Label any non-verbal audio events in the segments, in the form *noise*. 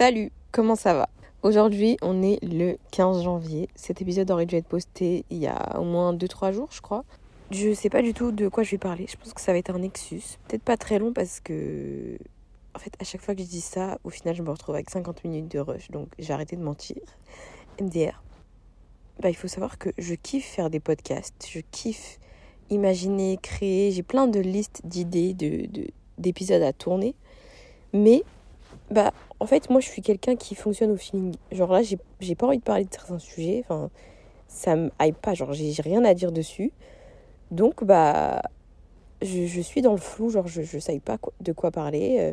Salut, comment ça va? Aujourd'hui, on est le 15 janvier. Cet épisode aurait dû être posté il y a au moins 2-3 jours, je crois. Je sais pas du tout de quoi je vais parler. Je pense que ça va être un Nexus. Peut-être pas très long parce que. En fait, à chaque fois que je dis ça, au final, je me retrouve avec 50 minutes de rush. Donc, j'ai arrêté de mentir. MDR. Bah, il faut savoir que je kiffe faire des podcasts. Je kiffe imaginer, créer. J'ai plein de listes d'idées, de, d'épisodes à tourner. Mais, bah, en fait, moi, je suis quelqu'un qui fonctionne au feeling. Genre là, j'ai pas envie de parler de certains sujets. Enfin, ça me pas. Genre, j'ai rien à dire dessus. Donc, bah, je, suis dans le flou. Genre, je sais pas de quoi parler. Euh.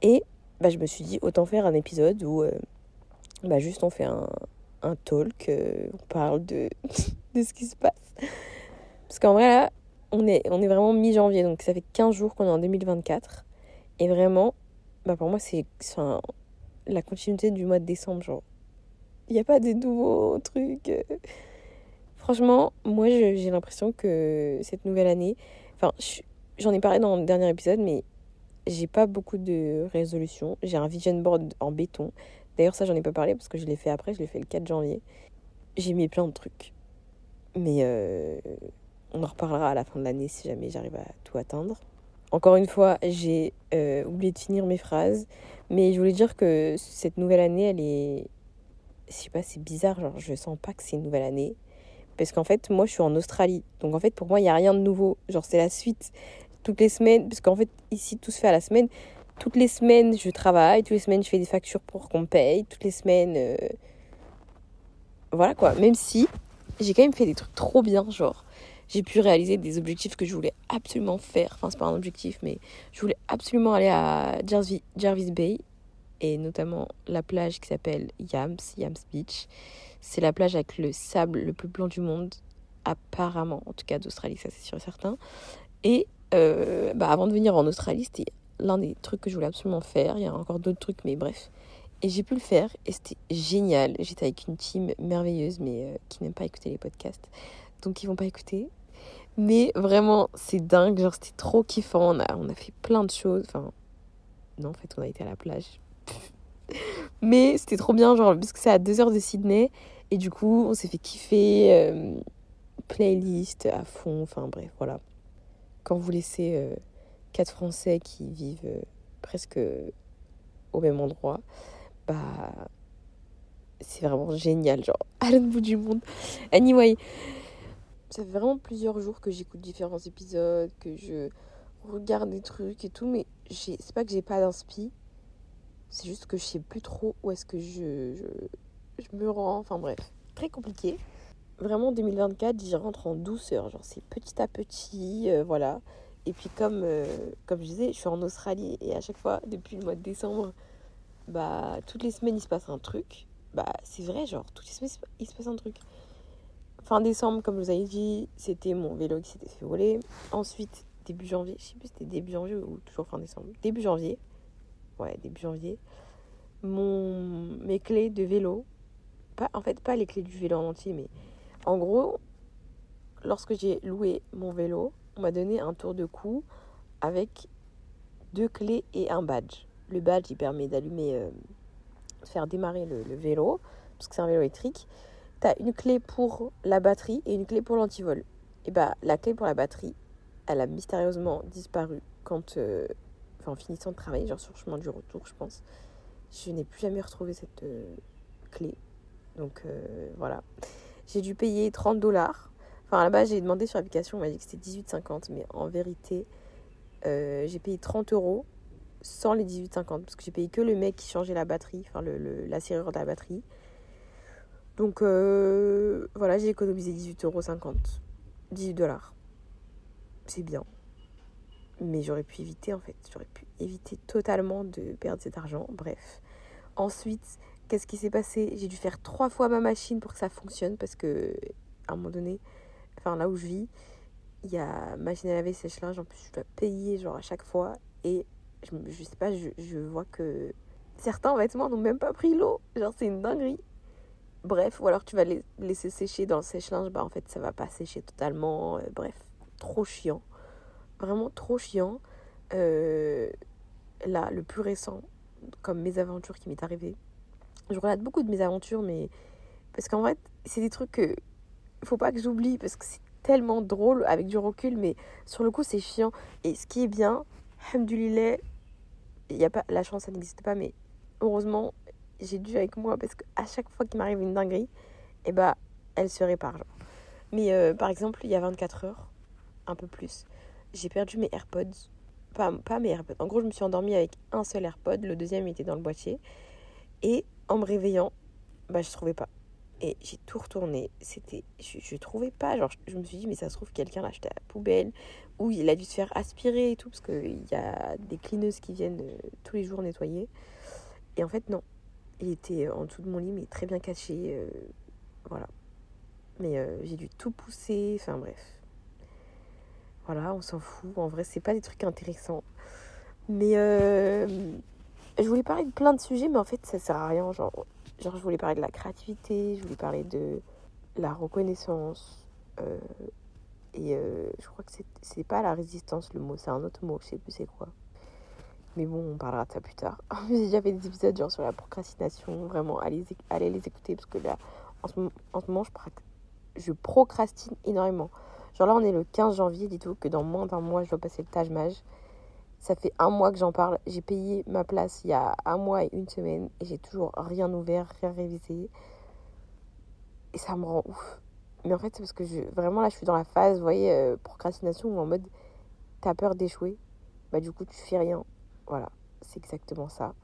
et, bah, je me suis dit, autant faire un épisode où, euh, bah, juste on fait un, un talk. Euh, on parle de, *laughs* de ce qui se passe. Parce qu'en vrai, là, on est, on est vraiment mi-janvier. Donc, ça fait 15 jours qu'on est en 2024. Et vraiment, bah pour moi, c'est la continuité du mois de décembre. Genre, il n'y a pas des nouveaux trucs. Franchement, moi, j'ai l'impression que cette nouvelle année. Enfin, j'en ai parlé dans le dernier épisode, mais j'ai pas beaucoup de résolutions. J'ai un vision board en béton. D'ailleurs, ça, j'en ai pas parlé parce que je l'ai fait après. Je l'ai fait le 4 janvier. J'ai mis plein de trucs. Mais euh, on en reparlera à la fin de l'année si jamais j'arrive à tout atteindre. Encore une fois, j'ai euh, oublié de finir mes phrases, mais je voulais dire que cette nouvelle année, elle est. Je sais pas, c'est bizarre, genre je sens pas que c'est une nouvelle année. Parce qu'en fait, moi je suis en Australie. Donc en fait, pour moi, il n'y a rien de nouveau. Genre c'est la suite. Toutes les semaines, parce qu'en fait, ici, tout se fait à la semaine. Toutes les semaines, je travaille. Toutes les semaines, je fais des factures pour qu'on paye. Toutes les semaines. Euh, voilà quoi. Même si j'ai quand même fait des trucs trop bien, genre j'ai pu réaliser des objectifs que je voulais absolument faire. Enfin, c'est pas un objectif, mais je voulais absolument aller à Jarvis Bay et notamment la plage qui s'appelle Yams, Yams Beach. C'est la plage avec le sable le plus blanc du monde, apparemment, en tout cas d'Australie, ça c'est sûr et certain. Et euh, bah, avant de venir en Australie, c'était l'un des trucs que je voulais absolument faire. Il y a encore d'autres trucs, mais bref. Et j'ai pu le faire et c'était génial. J'étais avec une team merveilleuse, mais euh, qui n'aime pas écouter les podcasts donc ils vont pas écouter. Mais vraiment, c'est dingue. Genre, c'était trop kiffant. On a, on a fait plein de choses. Enfin, non, en fait, on a été à la plage. *laughs* Mais c'était trop bien, genre, parce que c'est à 2 heures de Sydney. Et du coup, on s'est fait kiffer. Euh, playlist à fond. Enfin, bref, voilà. Quand vous laissez euh, quatre Français qui vivent euh, presque au même endroit, bah, c'est vraiment génial. Genre, *laughs* à l'autre bout du monde. Anyway ça fait vraiment plusieurs jours que j'écoute différents épisodes, que je regarde des trucs et tout, mais c'est pas que j'ai pas d'inspi, c'est juste que je sais plus trop où est-ce que je, je, me rends, enfin bref, très compliqué. Vraiment 2024, j'y rentre en douceur, genre c'est petit à petit, euh, voilà. Et puis comme, euh, comme je disais, je suis en Australie et à chaque fois, depuis le mois de décembre, bah toutes les semaines il se passe un truc. Bah c'est vrai, genre toutes les semaines il se passe un truc. Fin décembre, comme vous avais dit, c'était mon vélo qui s'était fait voler. Ensuite, début janvier, je sais plus si c'était début janvier ou toujours fin décembre. Début janvier, ouais, début janvier, mon, mes clés de vélo, pas, en fait, pas les clés du vélo en entier, mais en gros, lorsque j'ai loué mon vélo, on m'a donné un tour de cou avec deux clés et un badge. Le badge, il permet d'allumer, euh, de faire démarrer le vélo, parce que c'est un vélo électrique une clé pour la batterie et une clé pour l'antivol. Et bah, la clé pour la batterie, elle a mystérieusement disparu quand. Euh, enfin, en finissant de travailler, genre sur le chemin du retour, je pense. Je n'ai plus jamais retrouvé cette euh, clé. Donc euh, voilà. J'ai dû payer 30 dollars. Enfin, là-bas, j'ai demandé sur l'application, on m'a dit que c'était 18,50. Mais en vérité, j'ai payé 30 euros sans les 18,50. Parce que j'ai payé que le mec qui changeait la batterie, enfin le, la serrure de la batterie. Donc euh, voilà, j'ai économisé 18,50€. 18 dollars. C'est bien. Mais j'aurais pu éviter en fait. J'aurais pu éviter totalement de perdre cet argent. Bref. Ensuite, qu'est-ce qui s'est passé? J'ai dû faire trois fois ma machine pour que ça fonctionne parce que à un moment donné, enfin là où je vis, il y a machine à laver, sèche-linge. En plus, je dois payer genre à chaque fois. Et je, je sais pas, je, je vois que certains vêtements n'ont même pas pris l'eau. Genre, c'est une dinguerie. Bref, ou alors tu vas les laisser sécher dans le sèche-linge, bah en fait ça va pas sécher totalement. Euh, bref, trop chiant. Vraiment trop chiant. Euh, là, le plus récent, comme mésaventure qui m'est arrivée. Je relate beaucoup de mésaventures, mais parce qu'en fait, c'est des trucs que faut pas que j'oublie parce que c'est tellement drôle avec du recul, mais sur le coup, c'est chiant. Et ce qui est bien, Hamdulillah, il y a pas la chance, ça n'existe pas, mais heureusement, j'ai dû avec moi parce qu'à chaque fois qu'il m'arrive une dinguerie, eh bah, elle se répare. Genre. Mais euh, par exemple, il y a 24 heures, un peu plus, j'ai perdu mes AirPods. Pas, pas mes AirPods. En gros, je me suis endormie avec un seul AirPod, le deuxième était dans le boîtier. Et en me réveillant, bah, je trouvais pas. Et j'ai tout retourné. C'était, je, ne trouvais pas. Genre, je, me suis dit, mais ça se trouve, quelqu'un l'a acheté à la poubelle. Ou il a dû se faire aspirer et tout. Parce qu'il y a des clineuses qui viennent euh, tous les jours nettoyer. Et en fait, non. Il était en dessous de mon lit, mais très bien caché. Euh, voilà. Mais euh, j'ai dû tout pousser. Enfin, bref. Voilà, on s'en fout. En vrai, c'est pas des trucs intéressants. Mais je voulais parler de plein de sujets, mais en fait, ça sert à rien. Genre, Genre, je voulais parler de la créativité, je voulais parler de la reconnaissance. Euh, et euh, je crois que c'est pas la résistance le mot, c'est un autre mot, je sais plus c'est quoi. Mais bon, on parlera de ça plus tard. *laughs* J'ai déjà fait des épisodes genre sur la procrastination. Vraiment, allez, allez les écouter parce que là, en ce, en ce moment, je, procrastine énormément. Genre là, on est le 15 janvier, dites-vous que dans moins d'un mois, je dois passer le Taj Maj. Ça fait un mois que j'en parle. J'ai payé ma place il y a un mois et une semaine et j'ai toujours rien ouvert, rien révisé. Et ça me rend ouf. Mais en fait, c'est parce que je, vraiment là, je suis dans la phase, vous voyez, euh, procrastination où en mode t'as peur d'échouer. Bah, du coup, tu fais rien. Voilà, c'est exactement ça.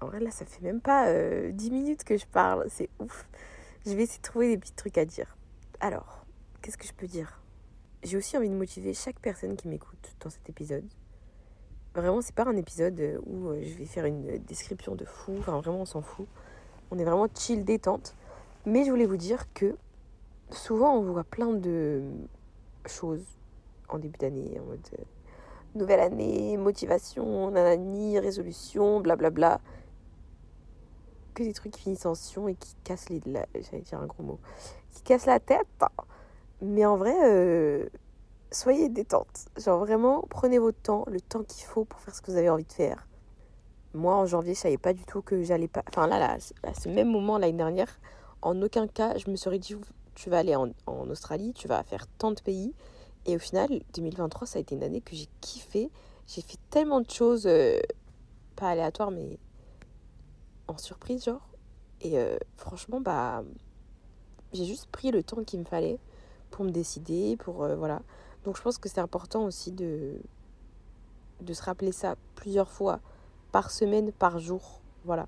En vrai, là, ça fait même pas euh, 10 minutes que je parle. C'est ouf. Je vais essayer de trouver des petits trucs à dire. Alors, qu'est-ce que je peux dire? J'ai aussi envie de motiver chaque personne qui m'écoute dans cet épisode. Vraiment, c'est pas un épisode où euh, je vais faire une description de fou. Enfin, vraiment, on s'en fout. On est vraiment chill, détente. Mais je voulais vous dire que souvent, on voit plein de choses en début d'année, en mode euh, nouvelle année, motivation, nanani, résolution, blablabla. Que des trucs qui finissent en sion et qui cassent les. J'allais dire un gros mot. Qui cassent la tête. Mais en vrai, euh, soyez détente. Genre vraiment, prenez votre temps, le temps qu'il faut pour faire ce que vous avez envie de faire. Moi, en janvier, je savais pas du tout que j'allais pas. Enfin, là, là, à ce même moment, l'année dernière, en aucun cas, je me serais dit, tu vas aller en, Australie, tu vas faire tant de pays. Et au final, 2023, ça a été une année que j'ai kiffé. J'ai fait tellement de choses, euh, pas aléatoires, mais en surprise, genre. Et euh, franchement, bah, j'ai juste pris le temps qu'il me fallait pour me décider, pour euh, voilà. Donc je pense que c'est important aussi de se rappeler ça plusieurs fois par semaine, par jour, voilà.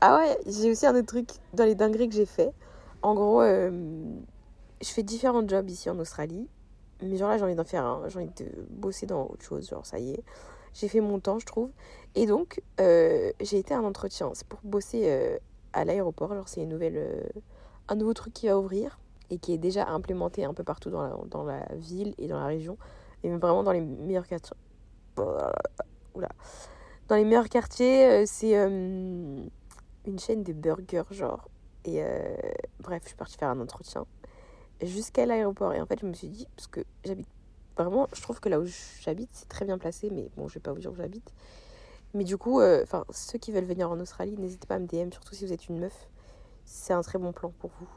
Ah ouais, j'ai aussi un autre truc dans les dingueries que j'ai fait. En gros, je fais différents jobs ici en Australie, mais genre là j'ai envie d'en faire un, j'ai envie de bosser dans autre chose, genre ça y est. J'ai fait mon temps, je trouve. Et donc, euh, j'ai été à un entretien. C'est pour bosser à l'aéroport. Genre, c'est nouvelle, un nouveau truc qui va ouvrir et qui est déjà implémenté un peu partout dans la, ville et dans la région, et vraiment dans les meilleurs quartiers. Oula. Dans les meilleurs quartiers, euh, c'est euh, une chaîne de burgers, genre. Et euh, bref, je suis partie faire un entretien jusqu'à l'aéroport. Et en fait, je me suis dit, parce que j'habite vraiment, je trouve que là où j'habite, c'est très bien placé, mais bon, je vais pas vous dire où j'habite. Mais du coup, enfin, ceux qui veulent venir en Australie, n'hésitez pas à me DM, surtout si vous êtes une meuf. C'est un très bon plan pour vous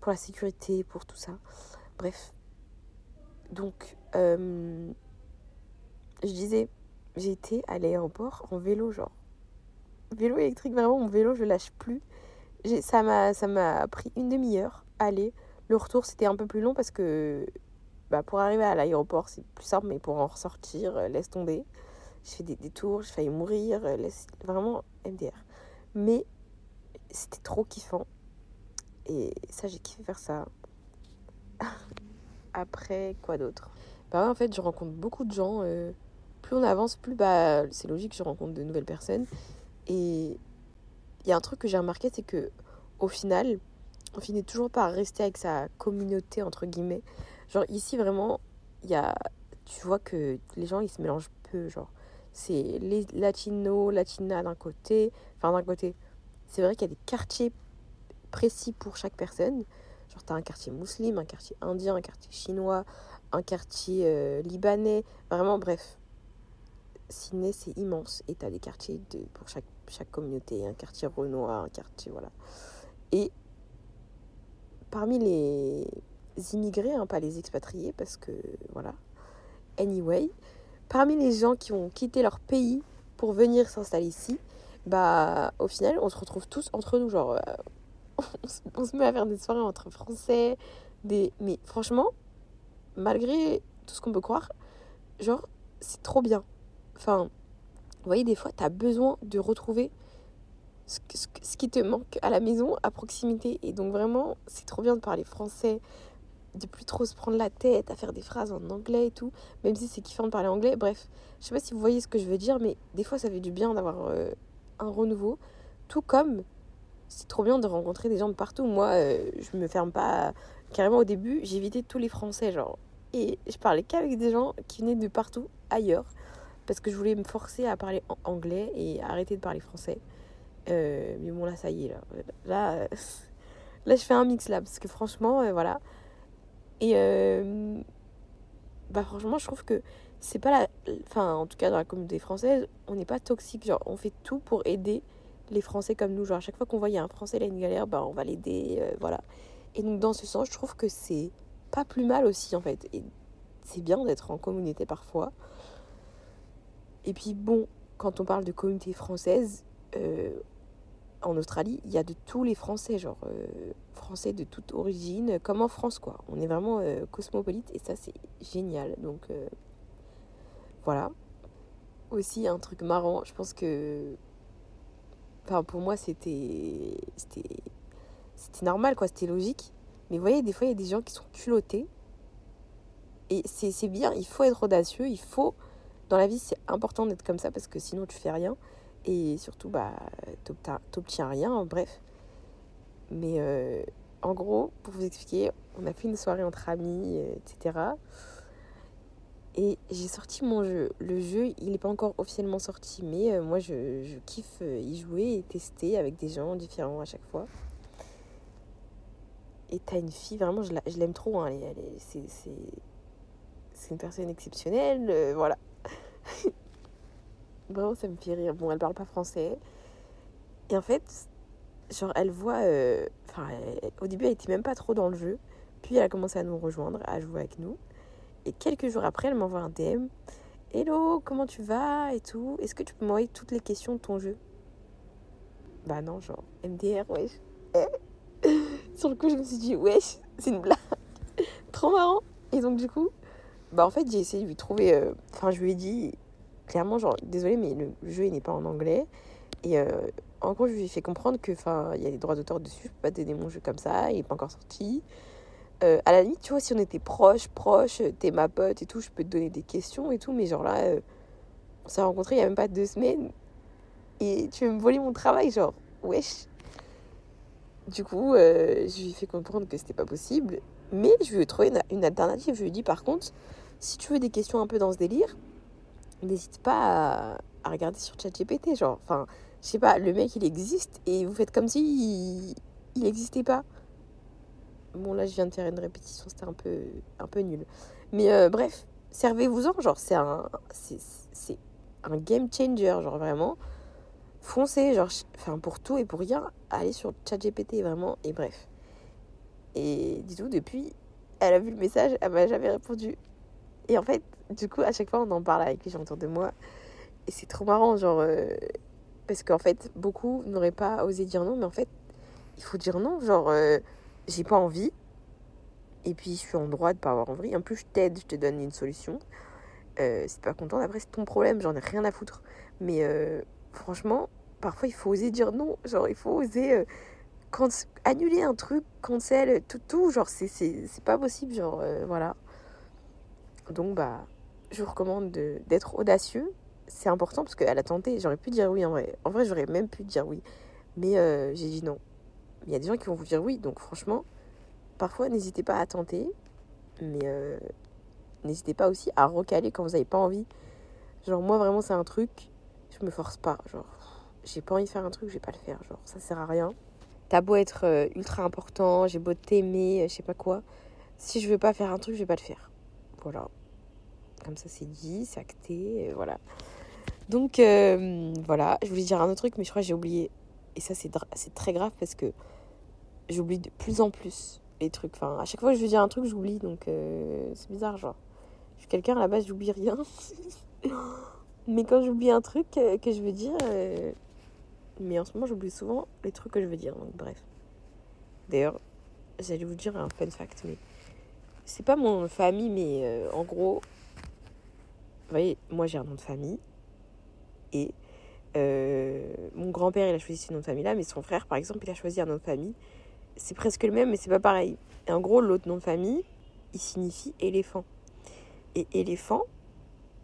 pour la sécurité, pour tout ça. Bref. Donc, euh, je disais, j'ai été à l'aéroport en vélo, genre. Vélo électrique, vraiment, mon vélo, je lâche plus. Ça m'a, ça m'a pris une demi-heure. Aller. Le retour, c'était un peu plus long parce que bah, pour arriver à l'aéroport, c'est plus simple, mais pour en ressortir, euh, laisse tomber. J'ai fait des détours, j'ai failli mourir, euh, laisse... vraiment MDR. Mais c'était trop kiffant. Et ça, j'ai kiffé faire ça. *laughs* Après, quoi d'autre? Bah ouais, en fait, je rencontre beaucoup de gens. Euh, plus on avance, plus bah, c'est logique, je rencontre de nouvelles personnes. Et il y a un truc que j'ai remarqué, c'est que au final, on finit toujours par rester avec sa communauté, entre guillemets. Genre ici, vraiment, il y a... Tu vois que les gens, ils se mélangent peu, genre. C'est les latinos, latinas d'un côté. Enfin, d'un côté. C'est vrai qu'il y a des quartiers précis pour chaque personne. Genre, tu as un quartier musulman, un quartier indien, un quartier chinois, un quartier euh, libanais. Vraiment, bref. Sydney, c'est immense. Et t'as des quartiers pour chaque, chaque communauté. Un quartier Renoir, un quartier, voilà. Et parmi les immigrés, hein, pas les expatriés, parce que, voilà. Anyway, parmi les gens qui ont quitté leur pays pour venir s'installer ici, bah, au final, on se retrouve tous entre nous. Genre, euh, *laughs* on se met à faire des soirées entre Français, des... Mais franchement, malgré tout ce qu'on peut croire, genre, c'est trop bien. Enfin, vous voyez, des fois, tu as besoin de retrouver ce, qui te manque à la maison, à proximité. Et donc, vraiment, c'est trop bien de parler français, de plus trop se prendre la tête à faire des phrases en anglais et tout, même si c'est kiffant de parler anglais. Bref, je sais pas si vous voyez ce que je veux dire, mais des fois, ça fait du bien d'avoir euh, un renouveau. Tout comme c'est trop bien de rencontrer des gens de partout. Moi, euh, je me ferme pas. Carrément, au début, j'évitais tous les Français, genre. Et je parlais qu'avec des gens qui venaient de partout ailleurs parce que je voulais me forcer à parler anglais et arrêter de parler français. Euh, mais bon, là, ça y est, là. Là, là, je fais un mix là, parce que franchement, euh, voilà. Et euh, bah, franchement, je trouve que c'est pas la. Enfin, en tout cas, dans la communauté française, on n'est pas toxique. Genre, on fait tout pour aider les Français comme nous. Genre, à chaque fois qu'on voit il y a un Français, là, une galère, bah, on va l'aider, voilà. Et donc, dans ce sens, je trouve que c'est pas plus mal aussi, en fait. Et c'est bien d'être en communauté parfois. Et puis bon, quand on parle de communauté française, euh, en Australie, il y a de tous les Français, genre euh, Français de toute origine, comme en France, quoi. On est vraiment euh, cosmopolite et ça, c'est génial. Donc voilà. Aussi, un truc marrant, je pense que. Enfin, pour moi, c'était. C'était. C'était normal, quoi, c'était logique. Mais vous voyez, des fois, il y a des gens qui sont culottés. Et c'est bien, il faut être audacieux, il faut dans la vie, c'est important d'être comme ça parce que sinon tu fais rien. Et surtout, bah, t'obtiens rien, bref. Mais euh, en gros, pour vous expliquer, on a fait une soirée entre amis, euh, etc. Et j'ai sorti mon jeu. Le jeu, il n'est pas encore officiellement sorti, mais euh, moi, je, kiffe y jouer et tester avec des gens différents à chaque fois. Et t'as une fille, vraiment, je l'aime trop. Hein, c'est une personne exceptionnelle. voilà. *laughs* Vraiment, ça me fait rire. Bon, elle parle pas français. Et en fait, genre, elle voit. Euh, enfin, au début, elle était même pas trop dans le jeu. Puis, elle a commencé à nous rejoindre, à jouer avec nous. Et quelques jours après, elle m'envoie un DM. Hello, comment tu vas et tout Est-ce que tu peux m'envoyer toutes les questions de ton jeu? Bah non, genre, MDR, wesh. *laughs* Sur le coup, je me suis dit, wesh, c'est une blague. *laughs* Trop marrant. Et donc, du coup, bah en fait, j'ai essayé de lui trouver. Euh, enfin, je lui ai dit clairement, genre, désolé, mais le jeu n'est pas en anglais. Et euh, en gros, je lui ai fait comprendre que, enfin, il y a des droits d'auteur dessus, je peux pas donner mon jeu comme ça, il n'est pas encore sorti. Euh, à la limite, tu vois, si on était proche, proche, t'es ma pote et tout, je peux te donner des questions et tout, mais genre là, on s'est rencontrés il y a même pas deux semaines et tu veux me voler mon travail, genre, wesh. Du coup, je lui ai fait comprendre que c'était pas possible, mais je lui ai trouvé une, une alternative. Je lui ai dit, par contre, si tu veux des questions un peu dans ce délire, n'hésite pas à, regarder sur ChatGPT. Genre, enfin, je sais pas, le mec il existe et vous faites comme si il n'existait pas. Bon, là je viens de faire une répétition, c'était un peu, un peu nul. Mais euh, bref, servez-vous-en. Genre, c'est un, un game changer, genre vraiment. Foncez, genre, enfin, pour tout et pour rien, allez sur ChatGPT vraiment. Et bref. Et du tout, depuis, elle a vu le message, elle m'a jamais répondu. Et en fait, du coup, à chaque fois, on en parle avec les gens autour de moi. Et c'est trop marrant, genre. Euh, parce qu'en fait, beaucoup n'auraient pas osé dire non, mais en fait, il faut dire non. Genre, euh, j'ai pas envie. Et puis, je suis en droit de pas avoir envie. En plus, je t'aide, je te donne une solution. Euh, pas content, après, c'est ton problème, j'en ai rien à foutre. Mais euh, franchement, parfois, il faut oser dire non. Genre, il faut oser annuler un truc, cancel, tout, tout. Genre, c'est pas possible. Genre, voilà. Donc, bah, je vous recommande d'être audacieux. C'est important parce qu'elle a tenté. J'aurais pu dire oui en vrai. En vrai, j'aurais même pu dire oui. Mais euh, j'ai dit non. Il y a des gens qui vont vous dire oui. Donc, franchement, parfois, n'hésitez pas à tenter. Mais euh, n'hésitez pas aussi à recaler quand vous n'avez pas envie. Genre, moi, vraiment, c'est un truc. Je me force pas. Genre, j'ai pas envie de faire un truc, je vais pas le faire. Genre, ça sert à rien. T'as beau être euh, ultra important, j'ai beau t'aimer, je sais pas quoi. Si je veux pas faire un truc, je vais pas le faire. Voilà. Comme ça, c'est dit, c'est acté, voilà. Donc euh, voilà, je voulais dire un autre truc, mais je crois que j'ai oublié. Et ça, c'est très grave parce que j'oublie de plus en plus les trucs. Enfin, à chaque fois que je veux dire un truc, j'oublie. Donc euh, c'est bizarre, genre. Je suis quelqu'un à la base, j'oublie rien. *laughs* mais quand j'oublie un truc euh, que je veux dire. Mais en ce moment, j'oublie souvent les trucs que je veux dire. Donc bref. D'ailleurs, j'allais vous dire un fun fact, mais c'est pas mon famille, mais euh, en gros, vous voyez, moi j'ai un nom de famille et euh, mon grand-père il a choisi ce nom de famille là, mais son frère par exemple il a choisi un nom de famille. C'est presque le même, mais c'est pas pareil. Et en gros, l'autre nom de famille il signifie éléphant. Et éléphant,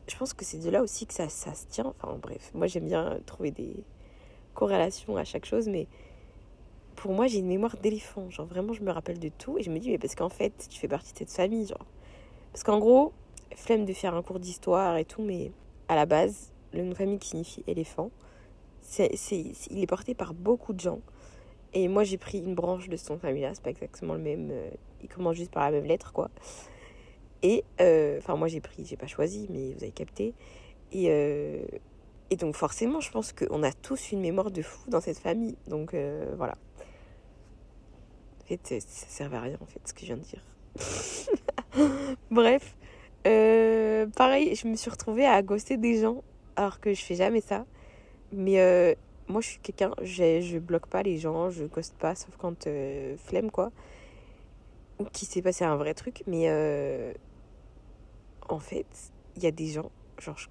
je pense que c'est de là aussi que ça, ça se tient. Enfin bref, moi j'aime bien trouver des corrélations à chaque chose, mais pour moi, j'ai une mémoire d'éléphant. Genre, vraiment, je me rappelle de tout. Et je me dis, mais parce qu'en fait, tu fais partie de cette famille. Genre. Parce qu'en gros, flemme de faire un cours d'histoire et tout, mais à la base, le nom de famille qui signifie éléphant, c'est, il est porté par beaucoup de gens. Et moi, j'ai pris une branche de son famille-là. C'est pas exactement le même. Euh, il commence juste par la même lettre, quoi. Et, euh, enfin, moi, j'ai pris, j'ai pas choisi, mais vous avez capté. Et, euh, et donc, forcément, je pense qu'on a tous une mémoire de fou dans cette famille. Donc, voilà. En fait, ça servait à rien, en fait, ce que je viens de dire. *laughs* Bref. Euh, pareil, je me suis retrouvée à ghoster des gens, alors que je fais jamais ça. Mais euh, moi, je suis quelqu'un, je bloque pas les gens, je ghoste pas, sauf quand euh, flemme, quoi. Ou qu'il s'est passé un vrai truc. Mais en fait, il y a des gens, genre, je,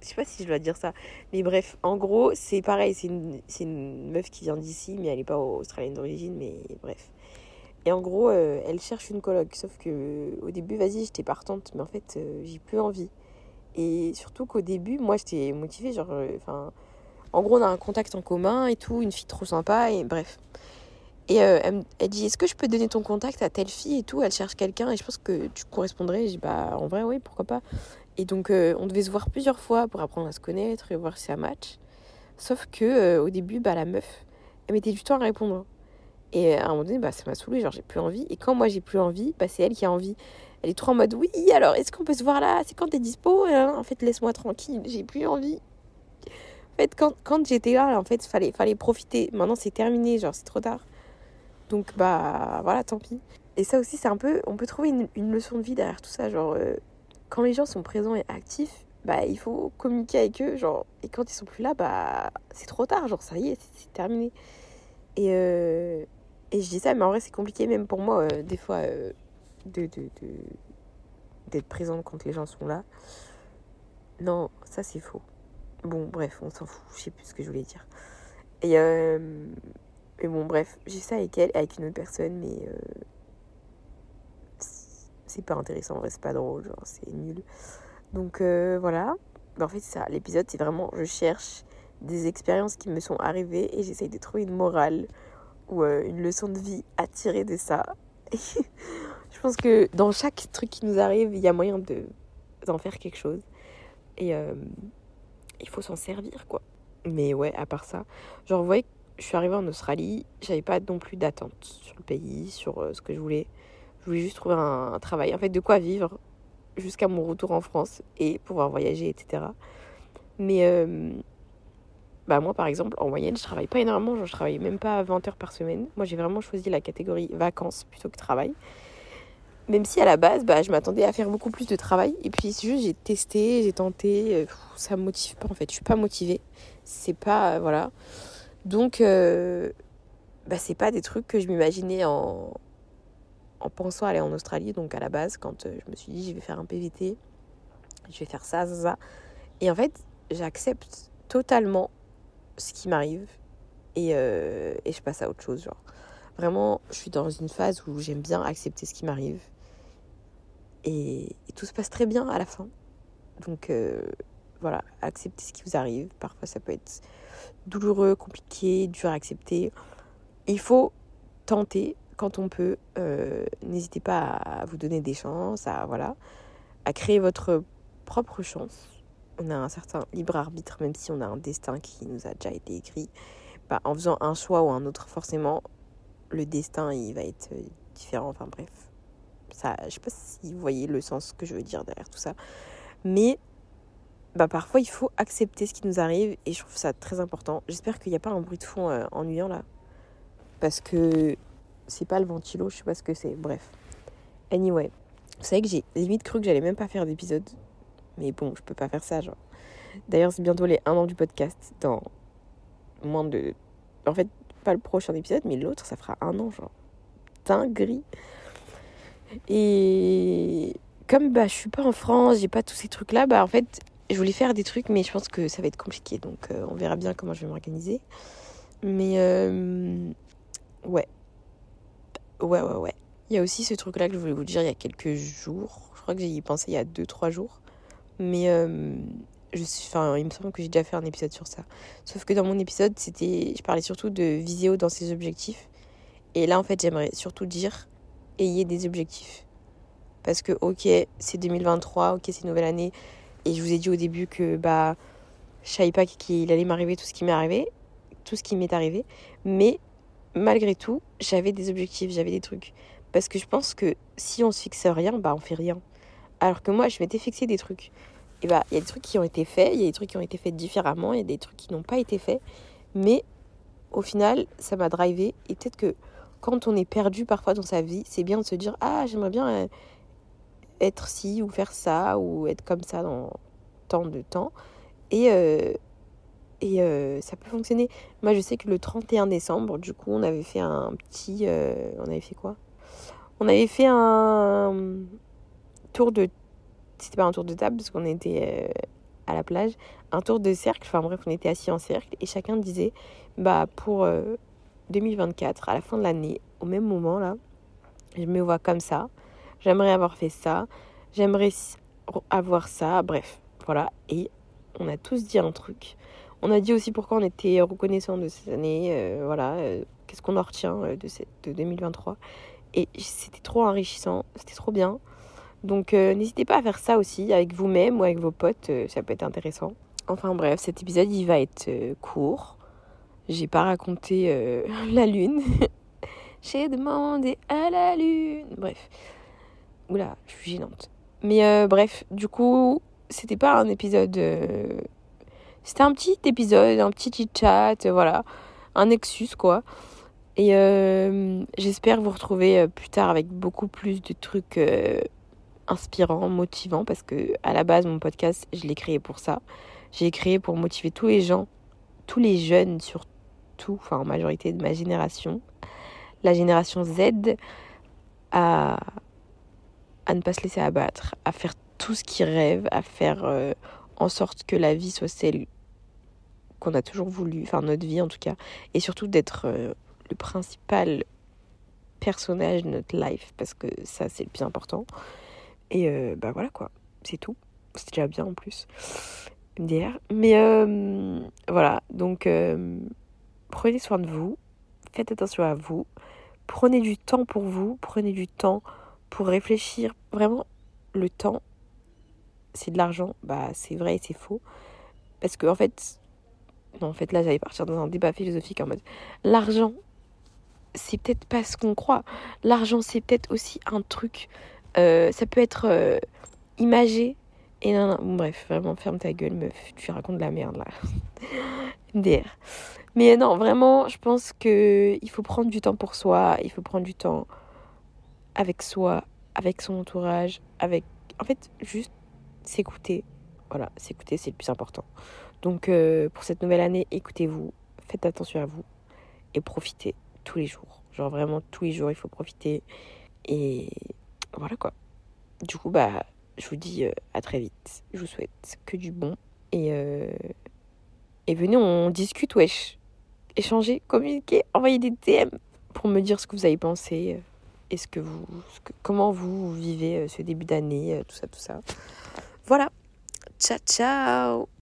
sais pas si je dois dire ça. Mais bref, en gros, c'est pareil, c'est une, une meuf qui vient d'ici, mais elle est pas australienne d'origine, mais bref. Et en gros, euh, elle cherche une coloc. Sauf que au début, vas-y, j'étais partante, mais en fait, euh, j'ai plus envie. Et surtout qu'au début, moi, j'étais motivée. Genre, euh, enfin, en gros, on a un contact en commun et tout, une fille trop sympa, et bref. Et elle, elle, dit Est-ce que je peux donner ton contact à telle fille et tout? Elle cherche quelqu'un et je pense que tu correspondrais. Dit Bah, en vrai, oui, pourquoi pas. Et donc, on devait se voir plusieurs fois pour apprendre à se connaître et voir si ça match. Sauf que au début, bah, la meuf, elle mettait du temps à répondre. Et à un moment donné, bah, ça m'a saoulé, genre j'ai plus envie. Et quand moi j'ai plus envie, bah, c'est elle qui a envie. Elle est trop en mode oui, alors est-ce qu'on peut se voir là? C'est quand t'es dispo hein? En fait, laisse-moi tranquille, j'ai plus envie. En fait, quand, quand j'étais là, en fait, fallait, fallait profiter. Maintenant, c'est terminé, genre c'est trop tard. Donc, bah voilà, tant pis. Et ça aussi, c'est un peu. On peut trouver une, une, leçon de vie derrière tout ça. Genre, euh, quand les gens sont présents et actifs, bah il faut communiquer avec eux. Genre, et quand ils sont plus là, bah c'est trop tard. Genre, ça y est, c'est terminé. Et. Euh, et je dis ça, mais en vrai, c'est compliqué, même pour moi, euh, des fois, euh, de, d'être présente quand les gens sont là. Non, ça, c'est faux. Bon, bref, on s'en fout. Je sais plus ce que je voulais dire. Et, euh, bon, bref, j'ai ça avec elle, avec une autre personne, mais c'est pas intéressant. En vrai, c'est pas drôle, genre, c'est nul. Donc, voilà. Mais en fait, ça. L'épisode, c'est vraiment, je cherche des expériences qui me sont arrivées et j'essaye de trouver une morale ou euh, une leçon de vie à tirer de ça. *laughs* je pense que dans chaque truc qui nous arrive, il y a moyen de d'en faire quelque chose. Et euh, il faut s'en servir, quoi. Mais ouais, à part ça, genre, vous voyez, je suis arrivée en Australie, j'avais pas non plus d'attente sur le pays, sur euh, ce que je voulais. Je voulais juste trouver un, travail, en fait, de quoi vivre jusqu'à mon retour en France et pouvoir voyager, etc. Mais bah moi par exemple en moyenne je travaille pas énormément, genre, je travaille même pas 20 heures par semaine. Moi j'ai vraiment choisi la catégorie vacances plutôt que travail. Même si à la base bah, je m'attendais à faire beaucoup plus de travail. Et puis juste j'ai testé, j'ai tenté, euh, ça me motive pas en fait, je suis pas motivée. C'est pas, euh, voilà. Donc euh, bah, c'est pas des trucs que je m'imaginais en, en pensant aller en Australie. Donc à la base quand je me suis dit je vais faire un PVT, je vais faire ça, ça, ça. Et en fait j'accepte totalement ce qui m'arrive et, euh, et, je passe à autre chose. Genre. Vraiment, je suis dans une phase où j'aime bien accepter ce qui m'arrive et, tout se passe très bien à la fin. Donc euh, voilà, accepter ce qui vous arrive. Parfois, ça peut être douloureux, compliqué, dur à accepter. Il faut tenter quand on peut. Euh, n'hésitez pas à vous donner des chances, à, voilà, à créer votre propre chance on a un certain libre arbitre, même si on a un destin qui nous a déjà été écrit. Bah, en faisant un choix ou un autre, forcément, le destin il va être euh, différent. Enfin bref, ça, je sais pas si vous voyez le sens que je veux dire derrière tout ça, mais bah parfois il faut accepter ce qui nous arrive et je trouve ça très important. J'espère qu'il n'y a pas un bruit de fond euh, ennuyant là. Parce que c'est pas le ventilo, je sais pas ce que c'est. Bref. Anyway. Vous savez que j'ai limite cru que j'allais même pas faire d'épisode. Mais bon, je peux pas faire ça, genre. D'ailleurs, c'est bientôt les 1 an du podcast. Dans moins de. En fait, pas le prochain épisode, mais l'autre, ça fera un an, genre. Dinguerie. Et comme bah, je suis pas en France, j'ai pas tous ces trucs-là, bah en fait, je voulais faire des trucs, mais je pense que ça va être compliqué. Donc, euh, on verra bien comment je vais m'organiser. Mais, euh, ouais. Ouais, ouais, ouais. Il y a aussi ce truc-là que je voulais vous dire il y a quelques jours. Je crois que j'y ai pensé il y a 2-3 jours. Mais euh, je suis, il me semble que j'ai déjà fait un épisode sur ça. Sauf que dans mon épisode, c'était, je parlais surtout de Viséo dans ses objectifs. Et là, en fait, j'aimerais surtout dire ayez des objectifs. Parce que, ok, c'est 2023, ok, c'est nouvelle année. Et je vous ai dit au début que bah, je savais pas qu'il allait m'arriver tout ce qui m'est arrivé, tout ce qui m'est arrivé. Mais malgré tout, j'avais des objectifs, j'avais des trucs. Parce que je pense que si on se fixe rien, bah on fait rien. Alors que moi, je m'étais fixé des trucs. Et bah, il y a des trucs qui ont été faits, il y a des trucs qui ont été faits différemment, il y a des trucs qui n'ont pas été faits. Mais au final, ça m'a drivé. Et peut-être que quand on est perdu parfois dans sa vie, c'est bien de se dire Ah, j'aimerais bien euh, être ci ou faire ça ou être comme ça dans tant de temps. Et, euh, et euh, ça peut fonctionner. Moi, je sais que le 31 décembre, du coup, on avait fait un petit. on avait fait quoi? On avait fait un tour de. C'était pas un tour de table parce qu'on était à la plage. Un tour de cercle. Enfin, bref, on était assis en cercle et chacun disait Bah, pour 2024, à la fin de l'année, au même moment là, je me vois comme ça. J'aimerais avoir fait ça. J'aimerais avoir ça. Bref, voilà. Et on a tous dit un truc. On a dit aussi pourquoi on était reconnaissant de cette année. Euh, voilà. Euh, qu'est-ce qu'on en retient euh, de, cette, de 2023. Et c'était trop enrichissant. C'était trop bien. Donc n'hésitez pas à faire ça aussi avec vous-même ou avec vos potes. ça peut être intéressant. Enfin bref, cet épisode il va être court. J'ai pas raconté euh, *laughs* la lune. *laughs* J'ai demandé à la lune. Bref. Oula, je suis gênante. Mais euh, bref, du coup, c'était pas un épisode. Euh, c'était un petit épisode, un petit chat, voilà. Un Nexus, quoi. Et j'espère vous retrouver plus tard avec beaucoup plus de trucs inspirants, motivants, parce que à la base, mon podcast, je l'ai créé pour ça. J'ai créé pour motiver tous les gens, tous les jeunes surtout enfin en majorité de ma génération, la génération Z, à, à ne pas se laisser abattre, à faire tout ce qu'ils rêvent, à faire euh, en sorte que la vie soit celle qu'on a toujours voulu, enfin notre vie en tout cas, et surtout d'être euh, le principal personnage de notre life, parce que ça c'est le plus important. Et euh, bah voilà quoi, c'est tout. C'est déjà bien en plus. MDR. Mais voilà, donc prenez soin de vous, faites attention à vous, prenez du temps pour vous, prenez du temps pour réfléchir. Vraiment, le temps, c'est de l'argent. Bah, c'est vrai et c'est faux. Parce que, en fait, non, en fait, là, j'allais partir dans un débat philosophique en mode l'argent, c'est peut-être pas ce qu'on croit. L'argent, c'est peut-être aussi un truc. Euh, ça peut être euh, imagé. Et non, non, bref, vraiment, ferme ta gueule, meuf. Tu racontes de la merde, là. *laughs* MDR. Mais non, vraiment, je pense qu'il faut prendre du temps pour soi, il faut prendre du temps avec soi, avec son entourage, avec... En fait, juste s'écouter. Voilà, s'écouter, c'est le plus important. Donc, euh, pour cette nouvelle année, écoutez-vous, faites attention à vous et profitez tous les jours. Genre vraiment, tous les jours, il faut profiter. Et voilà quoi. Du coup, bah, je vous dis euh, à très vite. Je vous souhaite que du bon. Et, euh, et venez, on discute, wesh échanger, communiquer, envoyer des DM pour me dire ce que vous avez pensé euh, et ce que vous, comment vous vivez ce début d'année, tout ça, tout ça. Voilà. Ciao, ciao